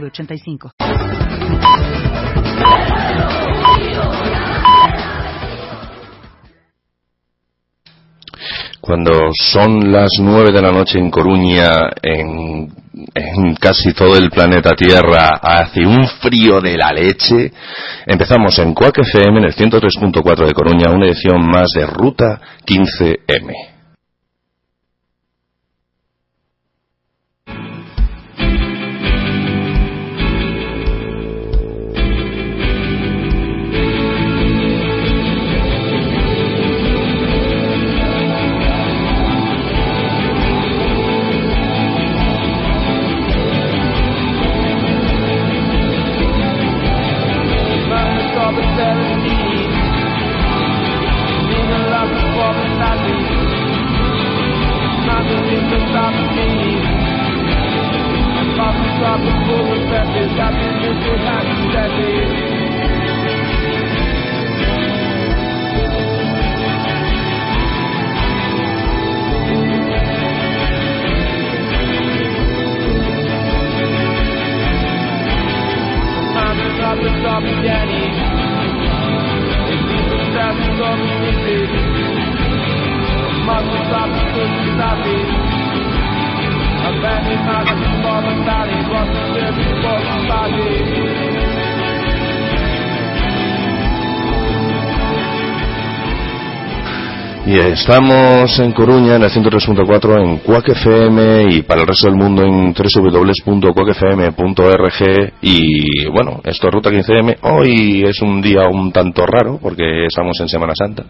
906985. Cuando son las nueve de la noche en Coruña, en, en, casi todo el planeta Tierra, hace un frío de la leche, empezamos en Quack FM en el 103.4 de Coruña, una edición más de Ruta 15M. Y estamos en Coruña en el 103.4 en Quack FM y para el resto del mundo en www.quackfm.org y bueno, esto es Ruta 15M. Hoy es un día un tanto raro porque estamos en Semana Santa.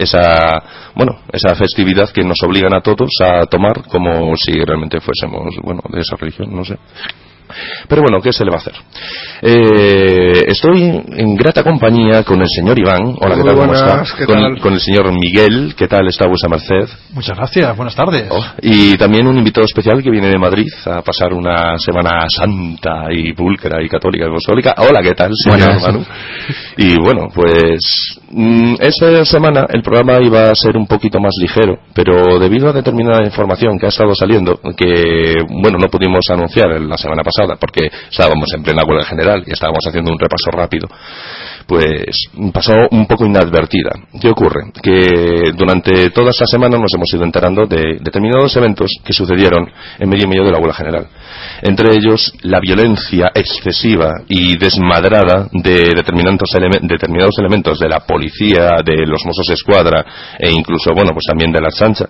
Esa, bueno, esa festividad que nos obligan a todos a tomar como si realmente fuésemos, bueno, de esa religión, no sé. Pero bueno, ¿qué se le va a hacer? Eh, estoy en grata compañía con el señor Iván. Hola, ¿qué tal? ¿Cómo está? Con, el señor Miguel. ¿Qué tal está vuestra merced? Muchas gracias, buenas tardes. Oh, y también un invitado especial que viene de Madrid a pasar una semana santa y pulcra y católica y apostólica. Hola, ¿qué tal, señor Manu? Y bueno, pues mm, esta semana el programa iba a ser un poquito más ligero, pero debido a determinada información que ha estado saliendo, que bueno, no pudimos anunciar la semana pasada, porque estábamos en plena huelga general y estábamos haciendo un repaso rápido, pues pasó un poco inadvertida. ¿Qué ocurre? Que durante toda esta semana nos hemos ido enterando de determinados eventos que sucedieron en medio y medio de la huelga general. Entre ellos, la violencia excesiva y desmadrada de determinados, elementos de la policía, de los Mossos Escuadra e incluso, bueno, pues también de la Sancha,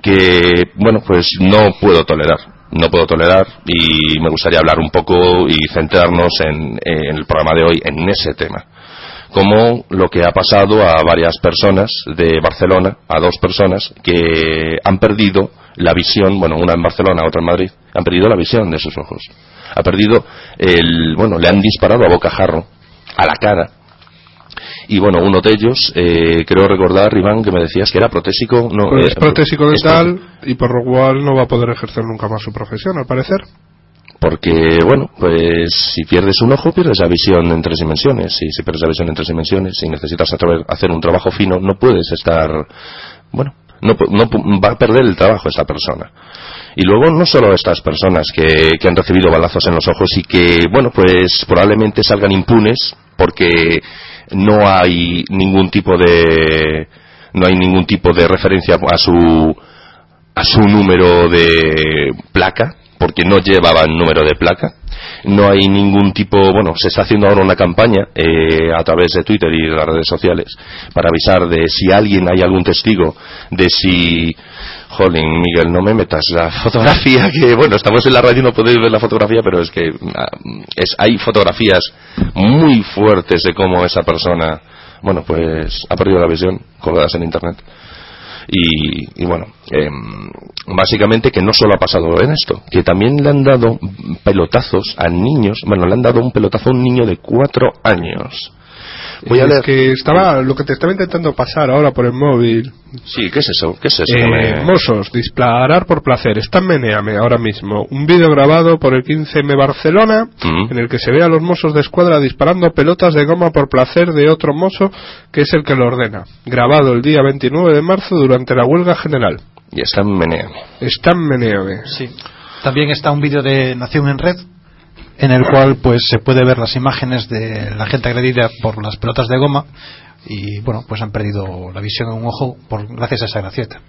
que, bueno, pues no puedo tolerar no puedo tolerar y me gustaría hablar un poco y centrarnos en, el programa de hoy en ese tema como lo que ha pasado a varias personas de Barcelona, a dos personas que han perdido la visión, bueno, una en Barcelona, otra en Madrid, han perdido la visión de sus ojos. Ha perdido el, bueno, le han disparado a bocajarro, a la cara, y bueno, uno de ellos, eh, creo recordar, Iván, que me decías que era protésico. No, pues es eh, protésico dental y por lo cual no va a poder ejercer nunca más su profesión, al parecer. Porque, bueno, pues si pierdes un ojo, pierdes la visión en tres dimensiones. Y si pierdes la visión en tres dimensiones, si necesitas hacer un trabajo fino, no puedes estar. Bueno, no, no va a perder el trabajo esta persona. Y luego no solo estas personas que, que han recibido balazos en los ojos y que, bueno, pues probablemente salgan impunes porque no hay ningún tipo de no hay ningún tipo de referencia a su a su número de placa porque no llevaban número de placa. No hay ningún tipo bueno se está haciendo ahora una campaña eh, a través de Twitter y de las redes sociales para avisar de si alguien hay algún testigo de si Jolín, Miguel, no me metas la fotografía que, bueno, estamos en la radio y no podéis ver la fotografía, pero es que ah, es, hay fotografías muy fuertes de cómo esa persona, bueno, pues ha perdido la visión, colgadas en internet. Y, bueno, em, básicamente que no solo ha pasado en esto, que también le han dado pelotazos a niños, bueno, le han dado un pelotazo a un niño de cuatro años Voy a leer. que estaba, lo que te estaba intentando pasar ahora por el móvil. Sí, ¿qué es eso? ¿Qué es eso? Eh, Mosos, disparar por placer. Está en Meneame ahora mismo. Un vídeo grabado por el 15M Barcelona mm. en el que se ve a los mozos de escuadra disparando pelotas de goma por placer de otro mozo que es el que lo ordena. Grabado el día 29 de marzo durante la huelga general. Y está en Meneame. Está en Meneame. Sí. También está un vídeo de Nación en Red en el cual pues se puede ver las imágenes de la gente agredida por las pelotas de goma y bueno pues han perdido la visión en un ojo por gracias a esa gracieta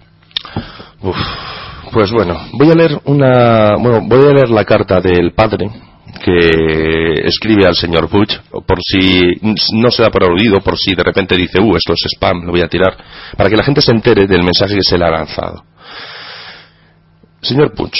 pues bueno voy a leer una bueno voy a leer la carta del padre que escribe al señor Butch por si no se da por aludido por si de repente dice uh esto es spam lo voy a tirar para que la gente se entere del mensaje que se le ha lanzado. Señor Butch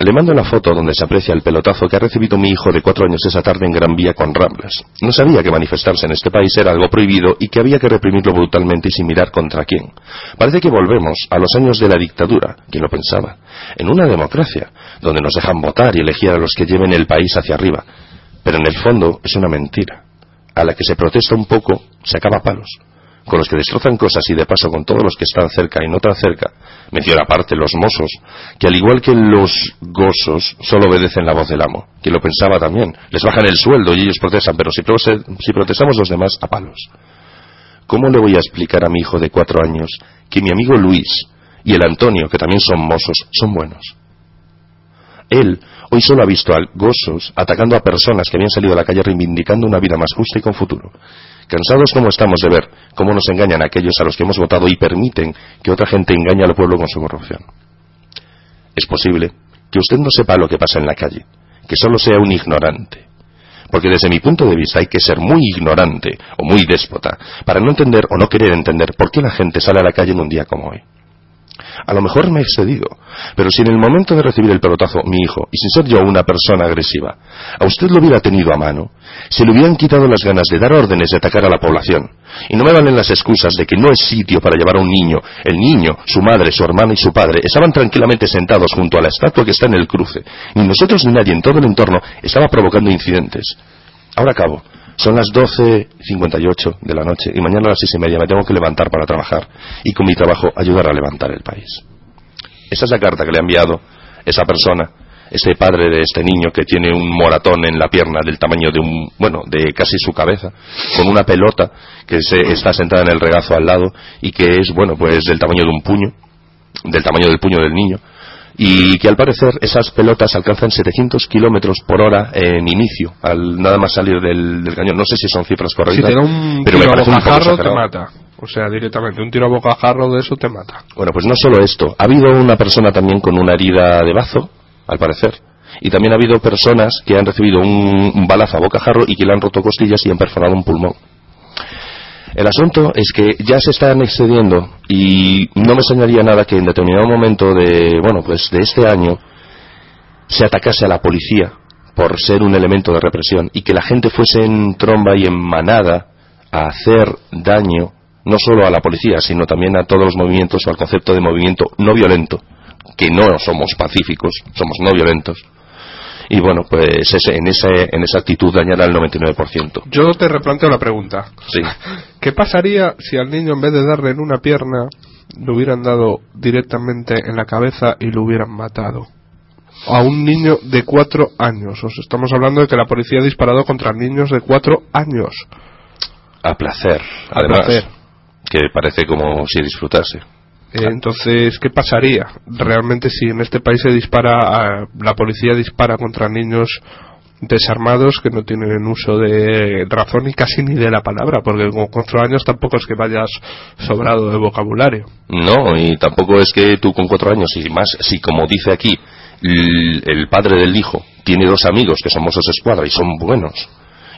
le mando la foto donde se aprecia el pelotazo que ha recibido mi hijo de cuatro años esa tarde en Gran Vía con Ramblas. No sabía que manifestarse en este país era algo prohibido y que había que reprimirlo brutalmente y sin mirar contra quién. Parece que volvemos a los años de la dictadura, quien lo pensaba, en una democracia, donde nos dejan votar y elegir a los que lleven el país hacia arriba. Pero en el fondo es una mentira. A la que se protesta un poco, se acaba palos con los que destrozan cosas y de paso con todos los que están cerca y no tan cerca, menciona aparte los mozos, que al igual que los gozos solo obedecen la voz del amo, que lo pensaba también, les bajan el sueldo y ellos protestan, pero si, si protestamos los demás, a palos. ¿Cómo le voy a explicar a mi hijo de cuatro años que mi amigo Luis y el Antonio, que también son mozos, son buenos? Él hoy solo ha visto a gozos atacando a personas que habían salido a la calle reivindicando una vida más justa y con futuro cansados como estamos de ver cómo nos engañan aquellos a los que hemos votado y permiten que otra gente engañe al pueblo con su corrupción. Es posible que usted no sepa lo que pasa en la calle, que solo sea un ignorante. Porque desde mi punto de vista hay que ser muy ignorante o muy déspota para no entender o no querer entender por qué la gente sale a la calle en un día como hoy. A lo mejor me he excedido, pero si en el momento de recibir el pelotazo mi hijo, y sin ser yo una persona agresiva, a usted lo hubiera tenido a mano, se le hubieran quitado las ganas de dar órdenes de atacar a la población. Y no me valen las excusas de que no es sitio para llevar a un niño. El niño, su madre, su hermano y su padre estaban tranquilamente sentados junto a la estatua que está en el cruce. Ni nosotros ni nadie en todo el entorno estaba provocando incidentes. Ahora acabo. Son las 12.58 de la noche y mañana a las seis y media me tengo que levantar para trabajar y con mi trabajo ayudar a levantar el país. Esa es la carta que le ha enviado esa persona, ese padre de este niño que tiene un moratón en la pierna del tamaño de un, bueno, de casi su cabeza, con una pelota que se está sentada en el regazo al lado y que es, bueno, pues del tamaño de un puño, del tamaño del puño del niño y que al parecer esas pelotas alcanzan 700 kilómetros por hora en inicio, al nada más salir del, cañón. No sé si son cifras correctas, si te un pero tiro me parece a bocajarro, te mata. O sea, directamente, un tiro a bocajarro de eso te mata. Bueno, pues no solo esto. Ha habido una persona también con una herida de bazo, al parecer. Y también ha habido personas que han recibido un, un balazo a bocajarro y que le han roto costillas y han perforado un pulmón. El asunto es que ya se están excediendo y no me enseñaría nada que en determinado momento de, bueno, pues de este año se atacase a la policía por ser un elemento de represión y que la gente fuese en tromba y en manada a hacer daño no solo a la policía, sino también a todos los movimientos o al concepto de movimiento no violento, que no somos pacíficos, somos no violentos y bueno, pues en, ese, en esa actitud dañará el 99%. Yo te replanteo la pregunta. Sí. ¿Qué pasaría si al niño en vez de darle en una pierna le hubieran dado directamente en la cabeza y lo hubieran matado? A un niño de cuatro años. Os estamos hablando de que la policía ha disparado contra niños de cuatro años. A placer, además. Que parece como si disfrutase. Eh, entonces, ¿qué pasaría realmente si en este país se dispara, la policía dispara contra niños desarmados que no tienen uso de razón y casi ni de la palabra, porque con cuatro años tampoco es que vayas sobrado de vocabulario. No, y tampoco es que tú con cuatro años, y más, si como dice aquí, el, padre del hijo tiene dos amigos que son mozos escuadra y son buenos,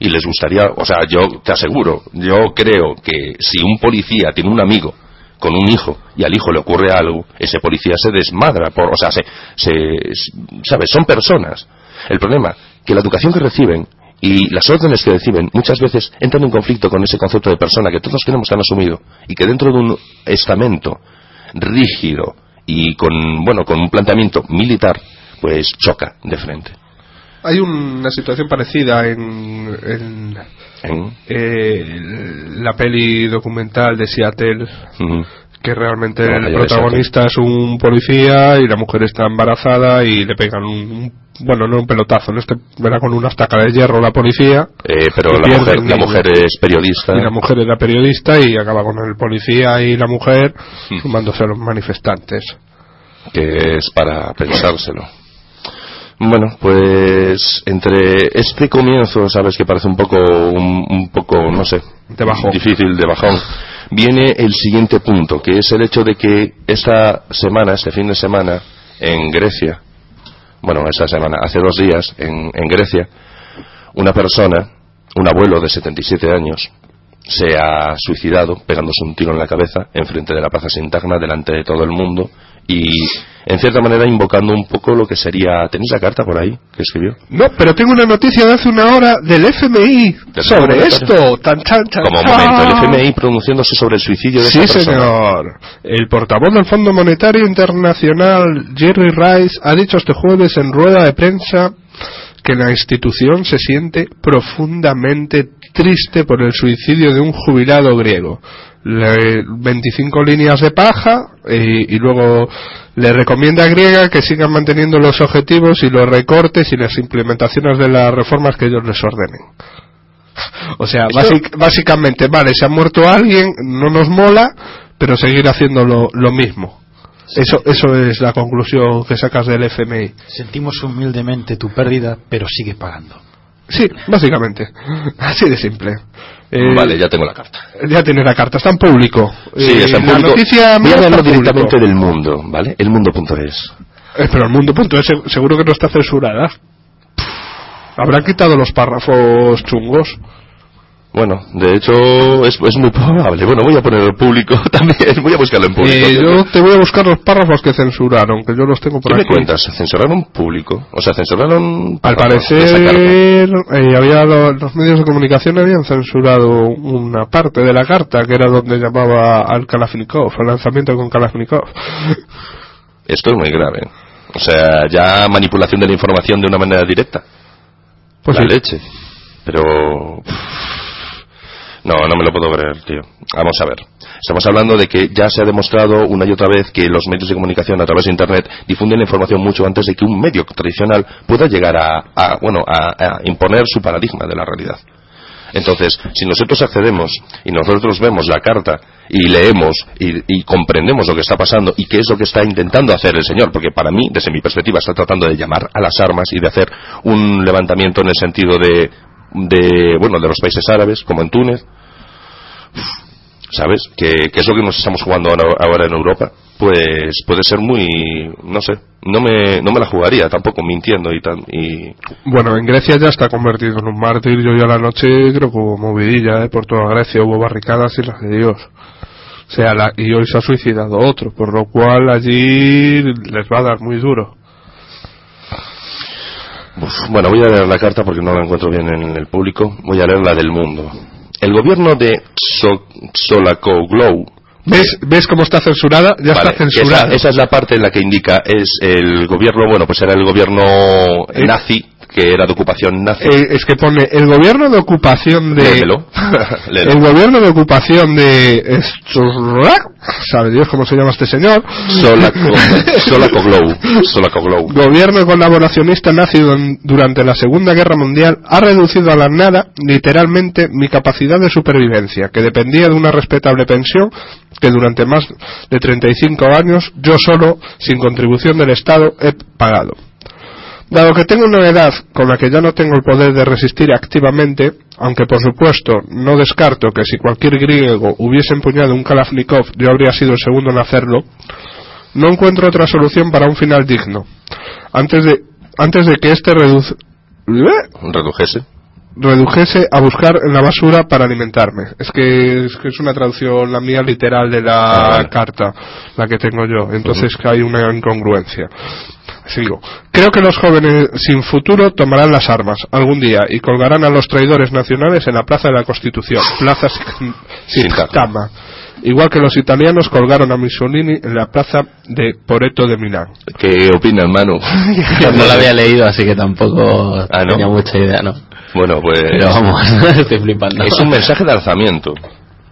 y les gustaría, o sea, yo te aseguro, yo creo que si un policía tiene un amigo con un hijo y al hijo le ocurre algo, ese policía se desmadra, por, o sea, se, ¿sabes? Son personas. El problema, que la educación que reciben y las órdenes que reciben muchas veces entran en conflicto con ese concepto de persona que todos tenemos tan asumido y que dentro de un estamento rígido y con, bueno, con un planteamiento militar, pues choca de frente. Hay una situación parecida en, eh, la peli documental de Seattle, que realmente el protagonista es un policía y la mujer está embarazada y le pegan un, bueno, no un pelotazo, en este verá con una estaca de hierro la policía. Eh, pero la mujer, la mujer, es periodista. Y la mujer era periodista y acaba con el policía y la mujer sumándose a los manifestantes. Que es para pensárselo. Bueno, pues entre este comienzo, sabes que parece un poco, un, poco, no sé, difícil de bajón, viene el siguiente punto, que es el hecho de que esta semana, este fin de semana, en Grecia, bueno, esta semana, hace dos días, en, en Grecia, una persona, un abuelo de 77 años, se ha suicidado pegándose un tiro en la cabeza en frente de la Plaza Sintagna delante de todo el mundo y en cierta manera invocando un poco lo que sería ¿tenéis la carta por ahí que escribió? No, pero tengo una noticia de hace una hora del FMI sobre esto. tan, tan, tan, como momento el FMI pronunciándose sobre el suicidio de sí señor. El portavoz del Fondo Monetario Internacional Jerry Rice ha dicho este jueves en rueda de prensa que la institución se siente profundamente triste por el suicidio de un jubilado griego. Le, 25 líneas de paja y, luego le recomienda a Griega que sigan manteniendo los objetivos y los recortes y las implementaciones de las reformas que ellos les ordenen. O sea, básicamente, vale, se ha muerto alguien, no nos mola, pero seguir haciendo lo mismo. Eso, eso es la conclusión que sacas del FMI. Sentimos humildemente tu pérdida, pero sigue pagando. Sí, básicamente. Así de simple. Eh, vale, ya tengo la carta. Ya tiene la carta, está en público. Sí, está en público. noticia Voy a verlo directamente del mundo, ¿vale? El mundo.es. Eh, pero el mundo.es seguro que no está censurada. Habrá quitado los párrafos chungos. Bueno, de hecho es, es, muy probable. Bueno, voy a poner el público también, voy a buscarlo en público. Eh, yo te voy a buscar los párrafos que censuraron, que yo los tengo por ¿Qué me cuentas? ¿Censuraron público? O sea, censuraron... Al parecer, eh, había los medios de comunicación habían censurado una parte de la carta, que era donde llamaba al Kalashnikov, al lanzamiento con Kalashnikov. Esto es muy grave. O sea, ya manipulación de la información de una manera directa. Pues la leche. Pero... No, no me lo puedo creer, tío. Vamos a ver. Estamos hablando de que ya se ha demostrado una y otra vez que los medios de comunicación a través de Internet difunden la información mucho antes de que un medio tradicional pueda llegar a, bueno, a, imponer su paradigma de la realidad. Entonces, si nosotros accedemos y nosotros vemos la carta y leemos y, comprendemos lo que está pasando y qué es lo que está intentando hacer el Señor, porque para mí, desde mi perspectiva, está tratando de llamar a las armas y de hacer un levantamiento en el sentido de de, bueno, de los países árabes, como en Túnez, ¿sabes? Que, es lo que nos estamos jugando ahora en Europa, pues puede ser muy, no sé, no me, no me la jugaría tampoco mintiendo y tan, y... Bueno, en Grecia ya está convertido en un mártir, yo ya la noche creo que hubo movidilla, ¿eh? por toda Grecia hubo barricadas y las de Dios. O sea, la, y hoy se ha suicidado otro, por lo cual allí les va a dar muy duro bueno, voy a leer la carta porque no la encuentro bien en el público. Voy a leer la del mundo. El gobierno de so Glow ¿Ves, ¿Ves cómo está censurada? Ya está censurada. Esa, es la parte en la que indica es el gobierno, bueno, pues era el gobierno eh, nazi que era de ocupación nazi. Eh, es que pone el gobierno de ocupación de el gobierno de ocupación de sabe Dios cómo se llama este señor. Solakoglu gobierno colaboracionista nazi durante la Segunda Guerra Mundial ha reducido a la nada literalmente mi capacidad de supervivencia que dependía de una respetable pensión que durante más de 35 años yo solo sin contribución del Estado he pagado Dado que tengo una edad con la que ya no tengo el poder de resistir activamente, aunque por supuesto no descarto que si cualquier griego hubiese empuñado un Kalashnikov yo habría sido el segundo en hacerlo, no encuentro otra solución para un final digno. Antes de, antes de que este reduce, redujese redujese a buscar en la basura para alimentarme. Es que es, que es una traducción la mía literal de la ah, carta, la que tengo yo. Entonces que hay una incongruencia. Sigo. Creo que los jóvenes sin futuro tomarán las armas algún día y colgarán a los traidores nacionales en la Plaza de la Constitución, Plaza Sintagma, igual que los italianos colgaron a Mussolini en la plaza de Poreto de Milán. ¿Qué opinas, Manu? no lo había leído, así que tampoco ah, tenía mucha idea, ¿no? Bueno, pues... Pero vamos, estoy flipando. Es un mensaje de alzamiento.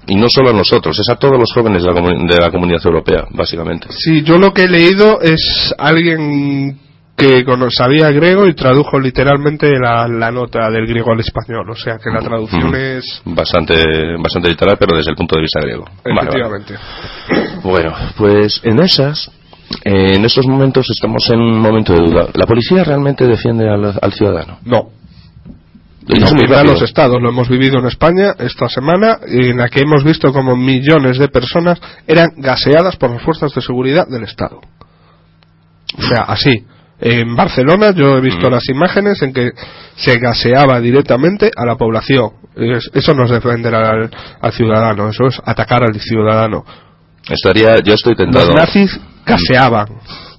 Y no solo a nosotros, es a todos los jóvenes de la, de la comunidad europea, básicamente. Sí, yo lo que he leído es alguien que sabía griego y tradujo literalmente la, nota del griego al español. O sea que la traducción es. Bastante, bastante literal, pero desde el punto de vista griego. Efectivamente. Bueno, pues en esas. En esos momentos estamos en un momento de duda. ¿La policía realmente defiende al, ciudadano? No. No, los estados, lo hemos vivido en España esta semana, en la que hemos visto como millones de personas eran gaseadas por las fuerzas de seguridad del Estado. O sea, así. En Barcelona yo he visto mm. las imágenes en que se gaseaba directamente a la población. eso no es defender al, ciudadano, eso es atacar al ciudadano. Estaría, yo estoy tentado. Los nazis gaseaban.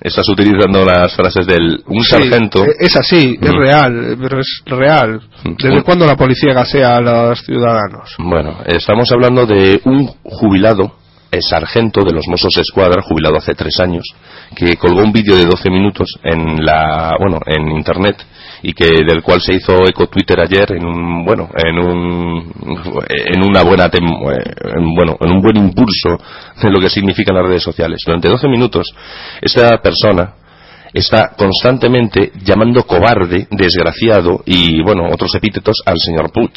Estás utilizando las frases del un sargento. E, es así, es mm. real, pero es real. Mm. ¿Desde cuándo la policía gasea a los ciudadanos? Bueno, estamos hablando de un jubilado el sargento de los Mossos Escuadra, jubilado hace tres años, que colgó un vídeo de 12 minutos en la, bueno, en internet y que del cual se hizo eco Twitter ayer en un, bueno, en un, en una buena, bueno, en un buen impulso de lo que significan las redes sociales. Durante 12 minutos, esta persona está constantemente llamando cobarde, desgraciado y, bueno, otros epítetos al señor Puig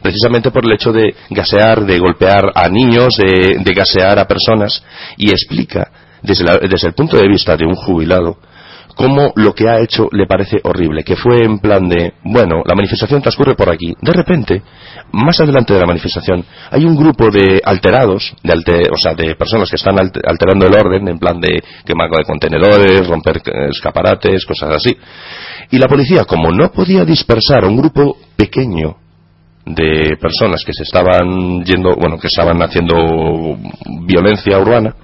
precisamente por el hecho de gasear, de golpear a niños, de, gasear a personas, y explica desde, desde el punto de vista de un jubilado cómo lo que ha hecho le parece horrible, que fue en plan de, bueno, la manifestación transcurre por aquí. De repente, más adelante de la manifestación, hay un grupo de alterados, de o sea, de personas que están alterando el orden, en plan de quemar de contenedores, romper escaparates, cosas así. Y la policía, como no podía dispersar a un grupo pequeño de personas que se estaban yendo, bueno, que estaban haciendo violencia urbana,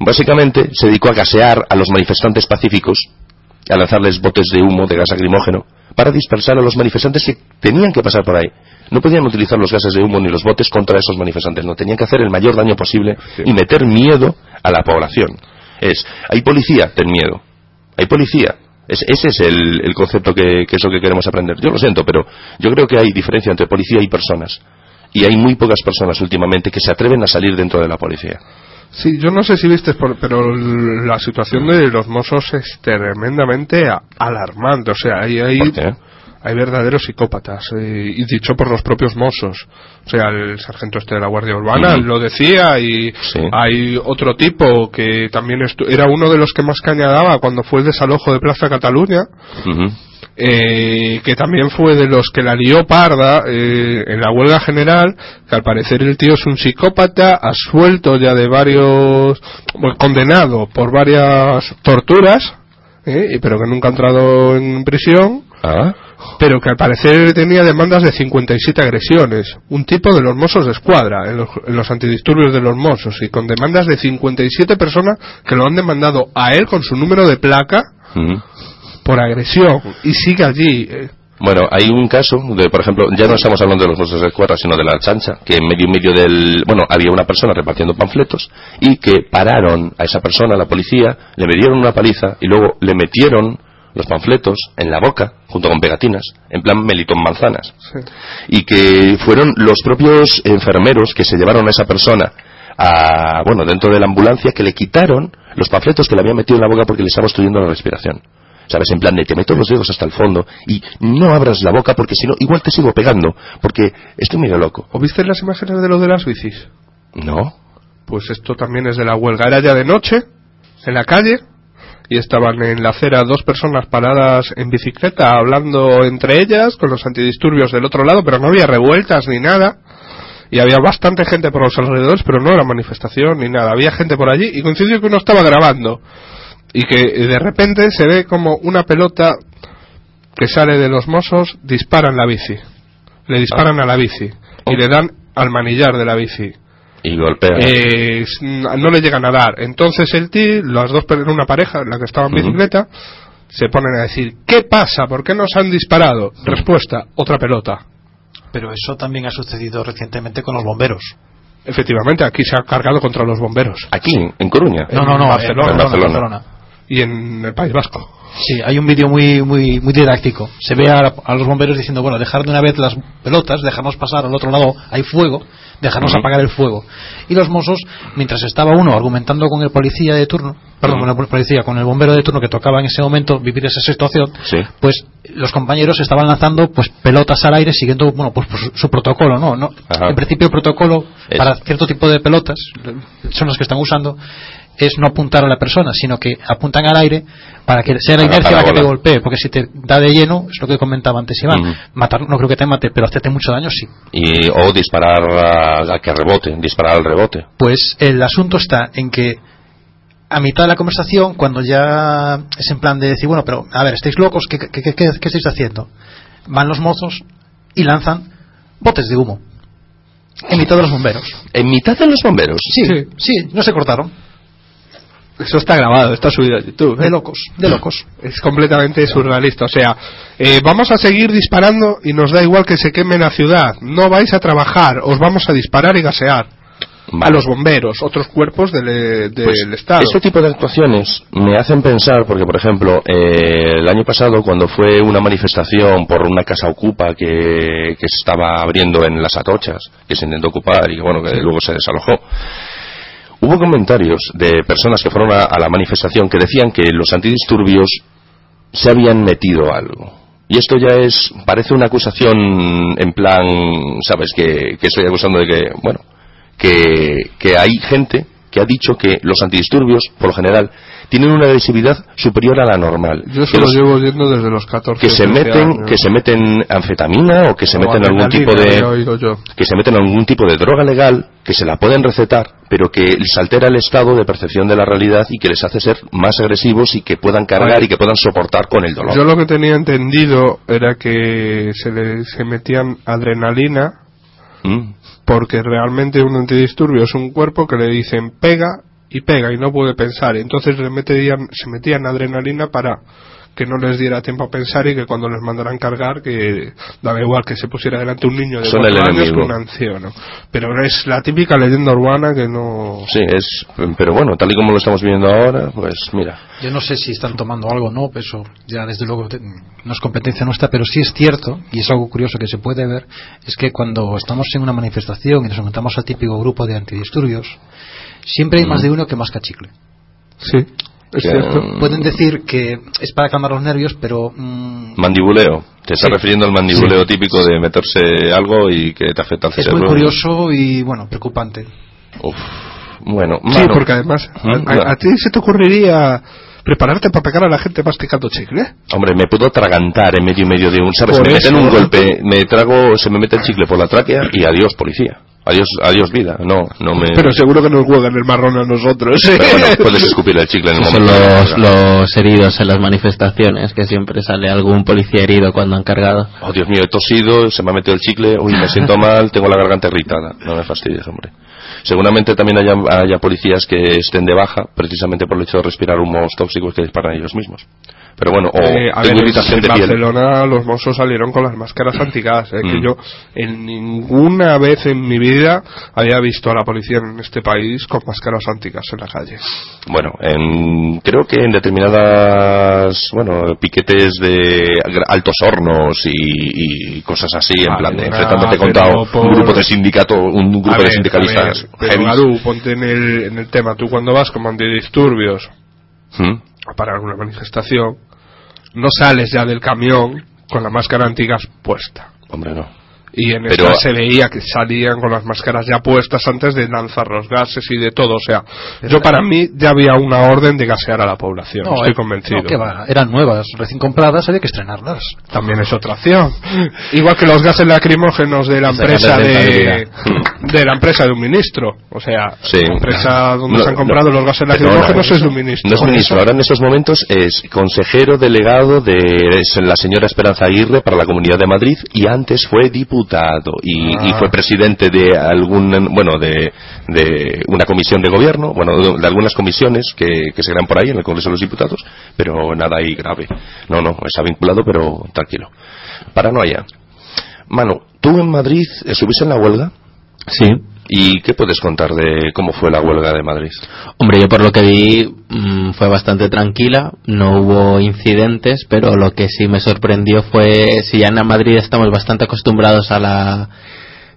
básicamente se dedicó a gasear a los manifestantes pacíficos, a lanzarles botes de humo, de gas lacrimógeno, para dispersar a los manifestantes que tenían que pasar por ahí. No podían utilizar los gases de humo ni los botes contra esos manifestantes, no, tenían que hacer el mayor daño posible y meter miedo a la población. Es, hay policía, ten miedo. Hay policía, ese es el, concepto que, es lo que queremos aprender. Yo lo siento, pero yo creo que hay diferencia entre policía y personas. Y hay muy pocas personas últimamente que se atreven a salir dentro de la policía. Sí, yo no sé si viste, pero la situación de los mozos es tremendamente alarmante. O sea, hay, hay, hay verdaderos psicópatas, eh, y dicho por los propios mozos. O sea, el sargento este de la Guardia Urbana lo decía, y hay otro tipo que también era uno de los que más caña daba cuando fue el desalojo de Plaza Cataluña. Eh, que también fue de los que la lió parda eh, en la huelga general, que al parecer el tío es un psicópata, ha suelto ya de varios, condenado por varias torturas, pero que nunca ha entrado en prisión. Ah pero que al parecer tenía demandas de 57 agresiones. Un tipo de los mozos de escuadra en los, antidisturbios de los mozos y con demandas de 57 personas que lo han demandado a él con su número de placa por agresión y sigue allí. Eh. Bueno, hay un caso de, por ejemplo, ya no estamos hablando de los mozos de escuadra, sino de la chancha, que en medio y medio del, bueno, había una persona repartiendo panfletos y que pararon a esa persona, a la policía, le dieron una paliza y luego le metieron los panfletos en la boca, junto con pegatinas, en plan melitón manzanas. Y que fueron los propios enfermeros que se llevaron a esa persona a, bueno, dentro de la ambulancia, que le quitaron los panfletos que le habían metido en la boca porque le estaba obstruyendo la respiración. ¿Sabes? En plan de te meto los dedos hasta el fondo y no abras la boca porque si no, igual te sigo pegando, porque estoy medio loco. ¿O viste las imágenes de lo de las bicis? No. Pues esto también es de la huelga. Era ya de noche, en la calle, y estaban en la acera dos personas paradas en bicicleta hablando entre ellas con los antidisturbios del otro lado, pero no había revueltas ni nada. Y había bastante gente por los alrededores, pero no era manifestación ni nada. Había gente por allí y coincidió que uno estaba grabando. Y que de repente se ve como una pelota que sale de los mozos dispara en la bici. Le disparan a la bici y le dan al manillar de la bici y golpea. Eh, no le llegan a dar. Entonces el tío, las dos, una pareja, la que estaba en bicicleta, se ponen a decir, ¿qué pasa? ¿Por qué nos han disparado? Respuesta, otra pelota. Pero eso también ha sucedido recientemente con los bomberos. Efectivamente, aquí se ha cargado contra los bomberos. ¿Aquí? ¿En Coruña? No, no, no, Barcelona. En Barcelona. Y en el País Vasco. Sí, hay un vídeo muy, muy, muy didáctico. Se ve a, a los bomberos diciendo, bueno, dejar de una vez las pelotas, dejarnos pasar al otro lado, hay fuego, dejarnos apagar el fuego. Y los mozos, mientras estaba uno argumentando con el policía de turno, perdón, con el policía, con el bombero de turno que tocaba en ese momento vivir esa situación, Sí. pues los compañeros estaban lanzando pues pelotas al aire siguiendo bueno pues, pues, su, protocolo no, no Ajá. en principio el protocolo Es- para cierto tipo de pelotas eh, son las que están usando es no apuntar a la persona sino que apuntan al aire para que sea la inercia la que te golpee porque si te da de lleno es lo que comentaba antes Iván matar no creo que te mate pero hacerte mucho daño sí Y, o disparar a, a que rebote, disparar al rebote. Pues el asunto está en que a mitad de la conversación, cuando ya es en plan de decir, bueno, pero a ver, ¿estáis locos? ¿Qué, qué, qué- qué- qué estáis haciendo? Van los mozos y lanzan botes de humo en mitad de los bomberos. En mitad de los bomberos. Sí, sí, no se cortaron. Eso está grabado, está subido a YouTube. De ¿eh? locos, de locos. Es completamente surrealista. O sea, eh, vamos a seguir disparando y nos da igual que se queme la ciudad. No vais a trabajar, os vamos a disparar y gasear. Vale. A los bomberos, otros cuerpos del, eh, del Pues, Estado. Ese tipo de actuaciones me hacen pensar, porque por ejemplo, eh, el año pasado cuando fue una manifestación por una casa ocupa que, que se estaba abriendo en las Atochas, que se intentó ocupar y que bueno, que luego se desalojó, hubo comentarios de personas que fueron a, la manifestación que decían que los antidisturbios se habían metido algo. Y esto ya es, parece una acusación en plan, sabes, que, estoy acusando de que, bueno, que hay gente que ha dicho que los antidisturbios, por lo general, tienen una agresividad superior a la normal. Yo eso lo llevo oyendo desde los 14 que se 13 meten, años. que se meten anfetamina o que se O meten algún tipo de, que se meten algún tipo de droga legal, que se la pueden recetar, pero que les altera el estado de percepción de la realidad y que les hace ser más agresivos y que puedan cargar Oye, y que puedan soportar con el dolor. Yo lo que tenía entendido era que se le se metían adrenalina Mm. porque realmente un antidisturbio es un cuerpo que le dicen pega y pega y no puede pensar. Entonces le metían, se metían adrenalina para que no les diera tiempo a pensar y que cuando les mandaran cargar que daba igual que se pusiera delante un niño de Son cuatro el años que enemigo. un anciano. Pero es la típica leyenda urbana que no... Sí, es, pero bueno, tal y como lo estamos viendo ahora, pues mira. Yo no sé si están tomando algo o no, eso ya desde luego te- no es competencia nuestra, pero sí es cierto, y es algo curioso que se puede ver, es que cuando estamos en una manifestación y nos encontramos al típico grupo de antidisturbios, siempre hay más de uno que masca chicle. Sí, es Que, cierto. mm, Pueden decir que es para calmar los nervios, pero mm, Mandibuleo. Te estás Sí. refiriendo al mandibuleo típico de meterse algo y que te afecta al es cerebro. muy curioso y bueno, preocupante. Uf. Bueno, Sí, mano. porque además, Mm, a, a- a ti se te ocurriría prepararte para pegar a la gente masticando chicle? Hombre, me puedo atragantar en medio y medio de un, ¿sabes? Por me meten un golpe, me trago, se me mete el chicle por la tráquea y adiós policía. Adiós, adiós vida. No, no me. Pero seguro que nos juegan el marrón a nosotros. Pero bueno, puedes escupir el chicle en el Son momento. los, cargar. los heridos en las manifestaciones, que siempre sale algún policía herido cuando han cargado. Oh, Dios mío, he tosido, se me ha metido el chicle, uy, me siento mal, tengo la garganta irritada. No me fastidies, hombre. Seguramente también haya, haya policías que estén de baja, precisamente por el hecho de respirar humos tóxicos que disparan ellos mismos. Pero bueno, o Eh, a tengo ver, irritación en de piel. Barcelona los mozos salieron con las máscaras antigas. eh, que Mm. yo en ninguna vez en mi vida había visto a la policía en este país con máscaras antigas en la calle. Bueno, en, creo que en determinadas, bueno, piquetes de altos hornos y, y cosas así, en Vale, plan de enfrentándote contra por- un grupo de sindicato, un grupo de sindicalistas. ver, pero. Gadu, ponte en el, en el tema. Tú cuando vas como antidisturbios ¿Mm? Para alguna manifestación, no sales ya del camión con la máscara antigas puesta. Hombre, no. Y en Pero- esta se veía que salían con las máscaras ya puestas antes de lanzar los gases y de todo. O sea, yo para mí ya había una orden de gasear a la población. estoy eh, convencido. no, que va, eran nuevas, recién compradas, había que estrenarlas. También es otra opción. Igual que los gases lacrimógenos de la empresa de, de la empresa de un ministro. O sea, Sí. la empresa donde No, se han comprado no. los gases lacrimógenos es un ministro. No es ministro, ahora en estos momentos es consejero delegado de la señora Esperanza Aguirre para la Comunidad de Madrid y antes fue diputado y, Ah. y fue presidente de algún, bueno, de, de una comisión de gobierno, bueno, de, de algunas comisiones que, que se crean por ahí en el Congreso de los Diputados, pero nada ahí grave. No, no, está vinculado, pero tranquilo. Paranoia. Mano, ¿tú en Madrid estuviste en la huelga? Sí, ¿Y qué puedes contar de cómo fue la huelga de Madrid? Hombre, yo por lo que vi mm, fue bastante tranquila, no hubo incidentes, pero lo que sí me sorprendió fue, si ya en Madrid estamos bastante acostumbrados a la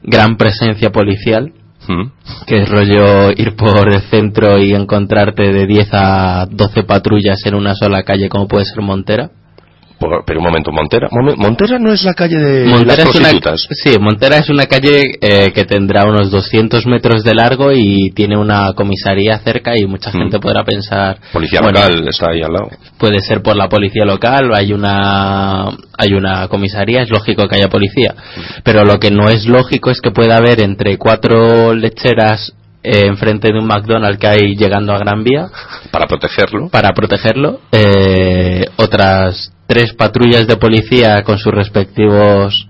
gran presencia policial, mm. que es rollo ir por el centro y encontrarte de 10 a 12 patrullas en una sola calle como puede ser Montera pero un momento, Montera. Montera no es la calle de las prostitutas. sí, Montera es una calle eh, que tendrá unos 200 metros de largo y tiene una comisaría cerca y mucha mm. gente podrá pensar. Policía local está ahí al lado. Puede ser por la policía local, hay una hay una comisaría, es lógico que haya policía. Mm. Pero lo que no es lógico es que pueda haber entre cuatro lecheras eh, enfrente de un McDonald's que hay llegando a Gran Vía. Para protegerlo. Para protegerlo. Eh, otras tres patrullas de policía con sus respectivos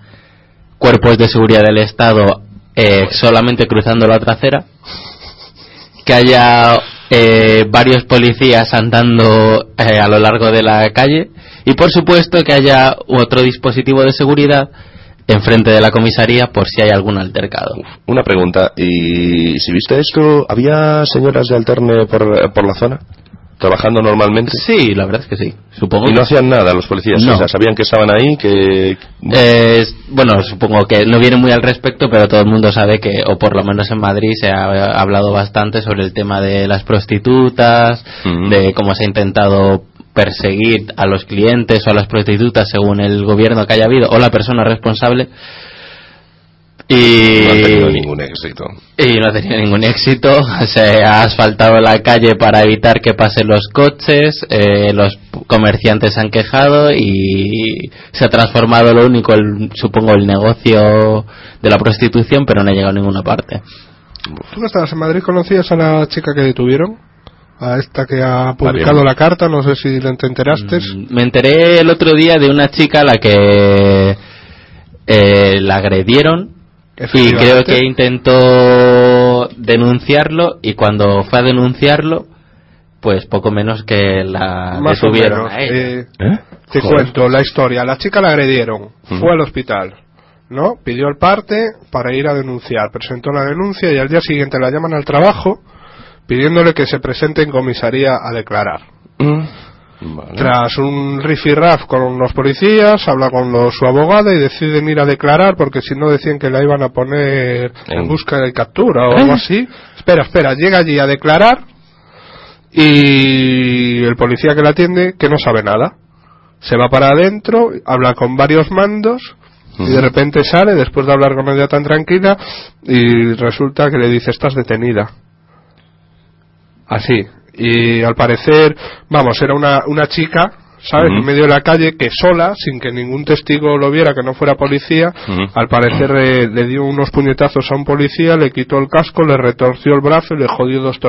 cuerpos de seguridad del Estado eh, solamente cruzando la trasera, que haya eh, varios policías andando eh, a lo largo de la calle y por supuesto que haya otro dispositivo de seguridad enfrente de la comisaría por si hay algún altercado. Una pregunta, ¿y si viste esto, había señoras de alterne por, por la zona? trabajando normalmente? Sí, la verdad es que sí. Supongo. Y no hacían nada los policías. No. O sea, sabían que estaban ahí, que. bueno, supongo que no viene muy al respecto, pero todo el mundo sabe que, o por lo menos en Madrid, se ha hablado bastante sobre el tema de las prostitutas, de cómo se ha intentado perseguir a los clientes o a las prostitutas según el gobierno que haya habido o la persona responsable y no ha tenido ningún éxito. Y no ha tenido ningún éxito. Se ha asfaltado la calle para evitar que pasen los coches. Eh, los comerciantes se han quejado y se ha transformado lo único, el, supongo, el negocio de la prostitución, pero no ha llegado a ninguna parte. ¿Tú que estabas en Madrid conocías a la chica que detuvieron? A esta que ha publicado la carta, no sé si te enteraste. Mm, me enteré el otro día de una chica a la que eh, la agredieron y creo que intentó denunciarlo y cuando fue a denunciarlo, pues poco menos que la Más detuvieron eh, ¿Eh? Te cuento la historia. La chica la agredieron, fue al hospital, ¿no? Pidió el parte para ir a denunciar, presentó la denuncia y al día siguiente la llaman al trabajo pidiéndole que se presente en comisaría a declarar. Mm. Tras un rifirraf con los policías, habla con su abogada y deciden ir a declarar porque si no decían que la iban a poner en, busca de captura o algo ¿Eh? así. Espera, espera, llega allí a declarar y el policía que la atiende, que no sabe nada, se va para adentro, habla con varios mandos y de repente sale después de hablar con ella tan tranquila y resulta que le dice estás detenida. Así, y al parecer, vamos, era una, una chica ¿sabes? En medio de la calle, que sola, sin que ningún testigo lo viera, que no fuera policía, al parecer eh, le dio unos puñetazos a un policía, le quitó el casco, le retorció el brazo y le jodió dos,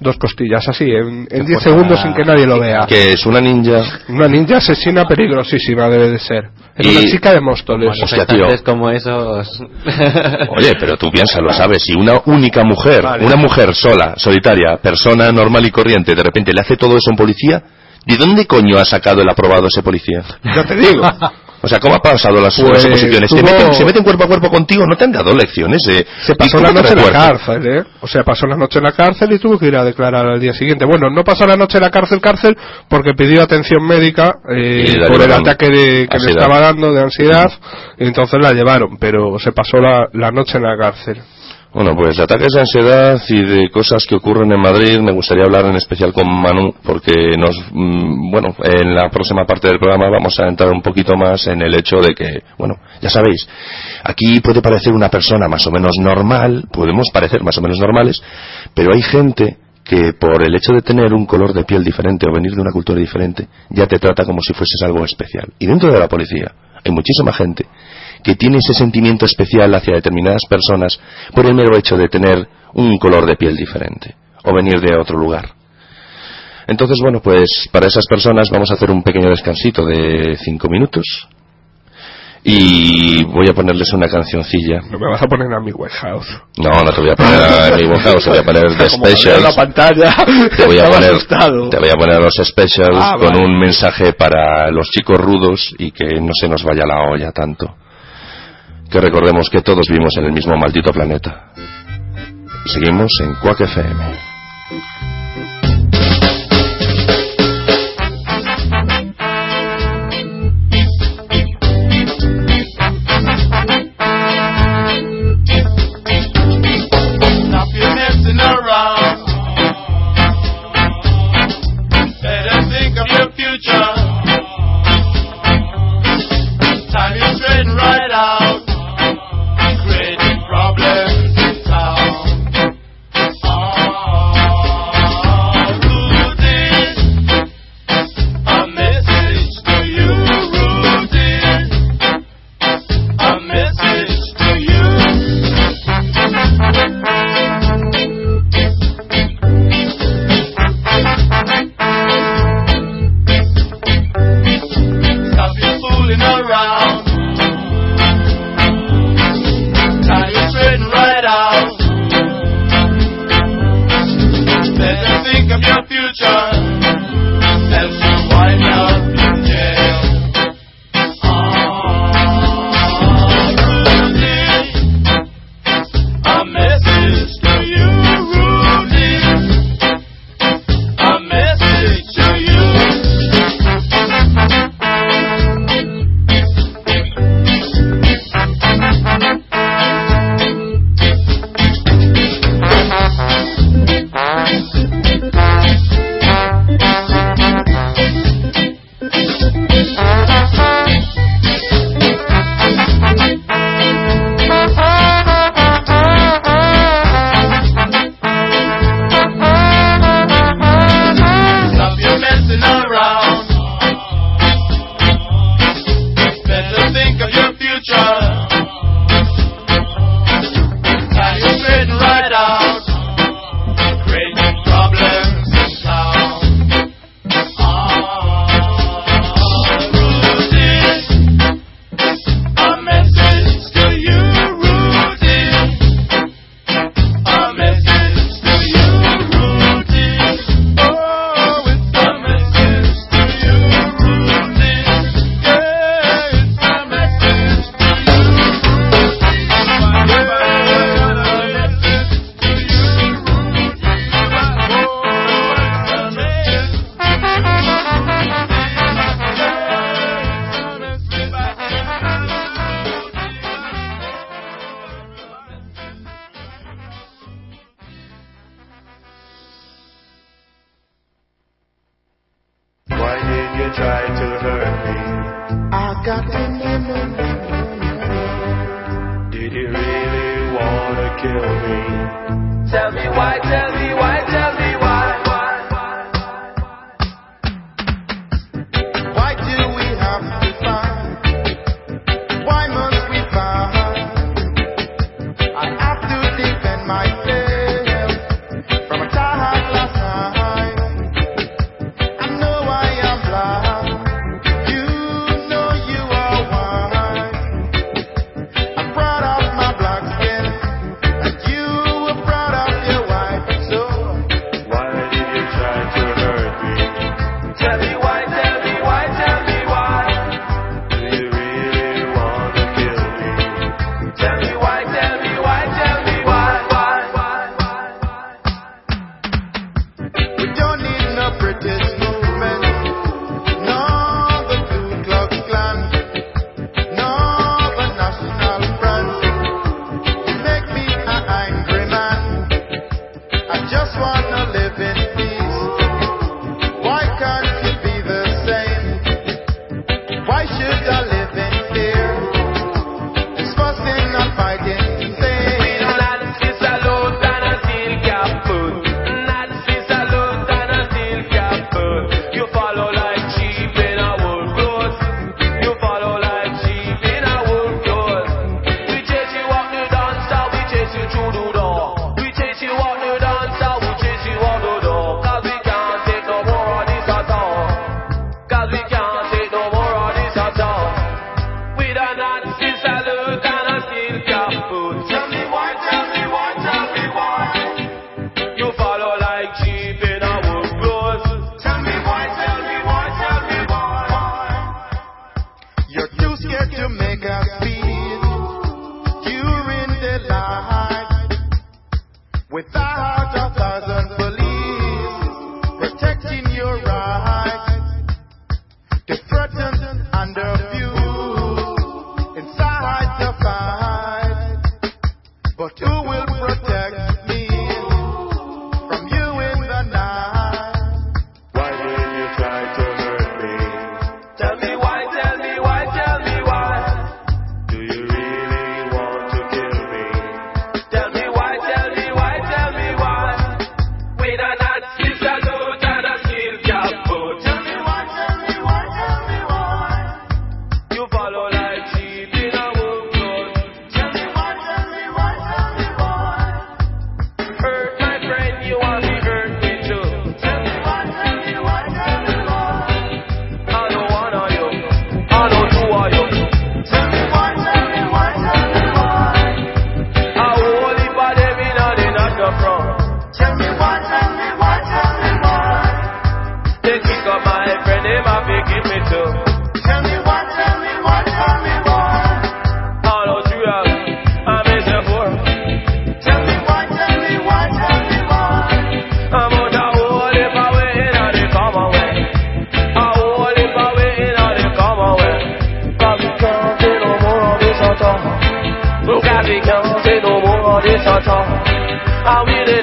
dos costillas, así, en 10 segundos sin que nadie lo vea. Que es una ninja. Una ninja asesina peligrosísima, debe de ser. Es una chica de Móstoles. como esos. Oye, pero tú piénsalo, ¿sabes? Si una única mujer, una mujer sola, solitaria, persona normal y corriente, de repente le hace todo eso a un policía, ¿De dónde coño ha sacado el aprobado ese policía? Ya te digo. O sea, ¿cómo ha pasado las, pues, oposiciones? ¿Se, meten, cuerpo a cuerpo contigo? ¿No te han dado lecciones? Eh? Se pasó la noche en la cárcel, ¿eh? O sea, pasó la noche en la cárcel y tuvo que ir a declarar al día siguiente. Bueno, no pasó la noche en la cárcel, cárcel, porque pidió atención médica eh, por el ataque que le estaba dando de ansiedad, y entonces la llevaron, pero se pasó la, la noche en la cárcel. Bueno, pues de ataques de ansiedad y de cosas que ocurren en Madrid me gustaría hablar en especial con Manu porque nos, mm, bueno, en la próxima parte del programa vamos a entrar un poquito más en el hecho de que, bueno, ya sabéis, aquí puede parecer una persona más o menos normal, podemos parecer más o menos normales, pero hay gente que por el hecho de tener un color de piel diferente o venir de una cultura diferente, ya te trata como si fueses algo especial. Y dentro de la policía hay muchísima gente que tiene ese sentimiento especial hacia determinadas personas por el mero hecho de tener un color de piel diferente o venir de otro lugar. Entonces, bueno, pues para esas personas vamos a hacer un pequeño descansito de cinco minutos y voy a ponerles una cancioncilla. No me vas a poner a mi House. No, no te voy a poner a mi House, te voy a poner The Specials. la pantalla, te voy a poner, te voy a poner los Specials ah, con un mensaje para los chicos rudos y que no se nos vaya la olla tanto que recordemos que todos vivimos en el mismo maldito planeta. seguimos en Quack FM.